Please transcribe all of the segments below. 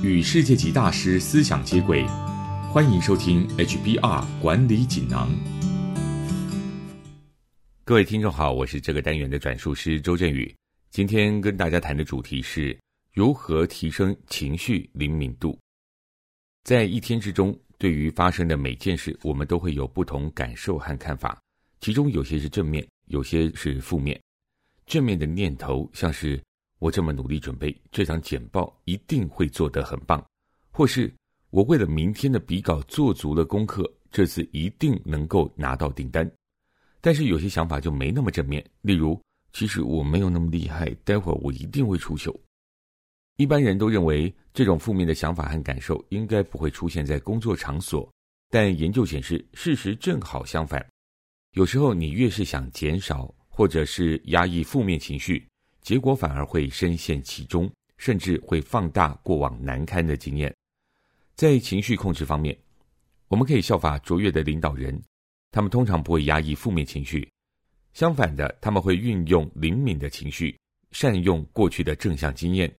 与世界级大师思想接轨，欢迎收听 HBR 管理锦囊。各位听众好，我是这个单元的转述师周振宇。今天跟大家谈的主题是如何提升情绪灵敏度。在一天之中，对于发生的每件事，我们都会有不同感受和看法，其中有些是正面，有些是负面。正面的念头像是。我这么努力准备这场简报，一定会做得很棒；或是我为了明天的笔稿做足了功课，这次一定能够拿到订单。但是有些想法就没那么正面，例如，其实我没有那么厉害，待会儿我一定会出糗。一般人都认为这种负面的想法和感受应该不会出现在工作场所，但研究显示，事实正好相反。有时候你越是想减少或者是压抑负面情绪。结果反而会深陷其中，甚至会放大过往难堪的经验。在情绪控制方面，我们可以效法卓越的领导人，他们通常不会压抑负面情绪，相反的，他们会运用灵敏的情绪，善用过去的正向经验。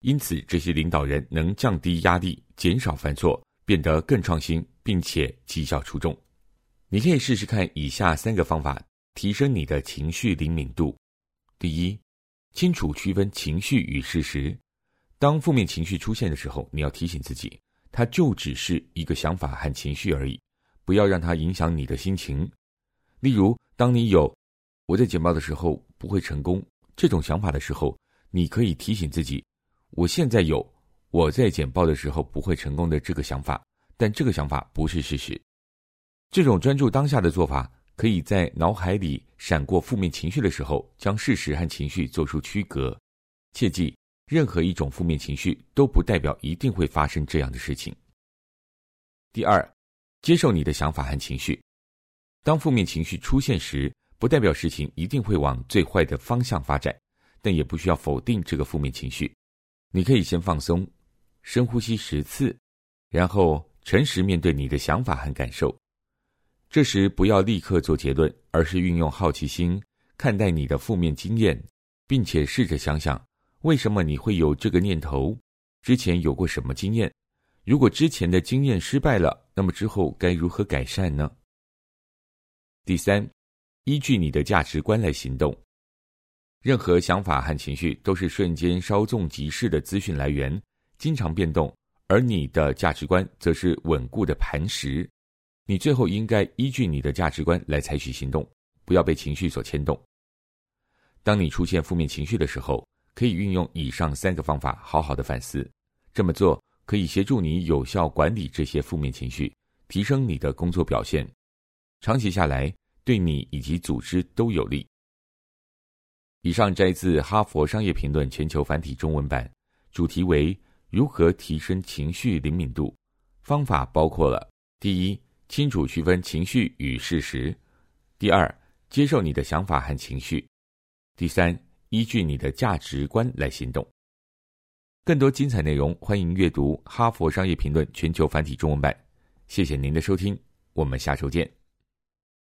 因此，这些领导人能降低压力，减少犯错，变得更创新，并且绩效出众。你可以试试看以下三个方法，提升你的情绪灵敏度。第一。清楚区分情绪与事实。当负面情绪出现的时候，你要提醒自己，它就只是一个想法和情绪而已，不要让它影响你的心情。例如，当你有“我在简报的时候不会成功”这种想法的时候，你可以提醒自己：“我现在有我在简报的时候不会成功的这个想法，但这个想法不是事实。”这种专注当下的做法。可以在脑海里闪过负面情绪的时候，将事实和情绪做出区隔。切记，任何一种负面情绪都不代表一定会发生这样的事情。第二，接受你的想法和情绪。当负面情绪出现时，不代表事情一定会往最坏的方向发展，但也不需要否定这个负面情绪。你可以先放松，深呼吸十次，然后诚实面对你的想法和感受。这时不要立刻做结论，而是运用好奇心看待你的负面经验，并且试着想想为什么你会有这个念头，之前有过什么经验？如果之前的经验失败了，那么之后该如何改善呢？第三，依据你的价值观来行动。任何想法和情绪都是瞬间稍纵即逝的资讯来源，经常变动，而你的价值观则是稳固的磐石。你最后应该依据你的价值观来采取行动，不要被情绪所牵动。当你出现负面情绪的时候，可以运用以上三个方法，好好的反思。这么做可以协助你有效管理这些负面情绪，提升你的工作表现。长期下来，对你以及组织都有利。以上摘自《哈佛商业评论》全球繁体中文版，主题为如何提升情绪灵敏度。方法包括了第一。清楚区分情绪与事实。第二，接受你的想法和情绪。第三，依据你的价值观来行动。更多精彩内容，欢迎阅读《哈佛商业评论》全球繁体中文版。谢谢您的收听，我们下周见。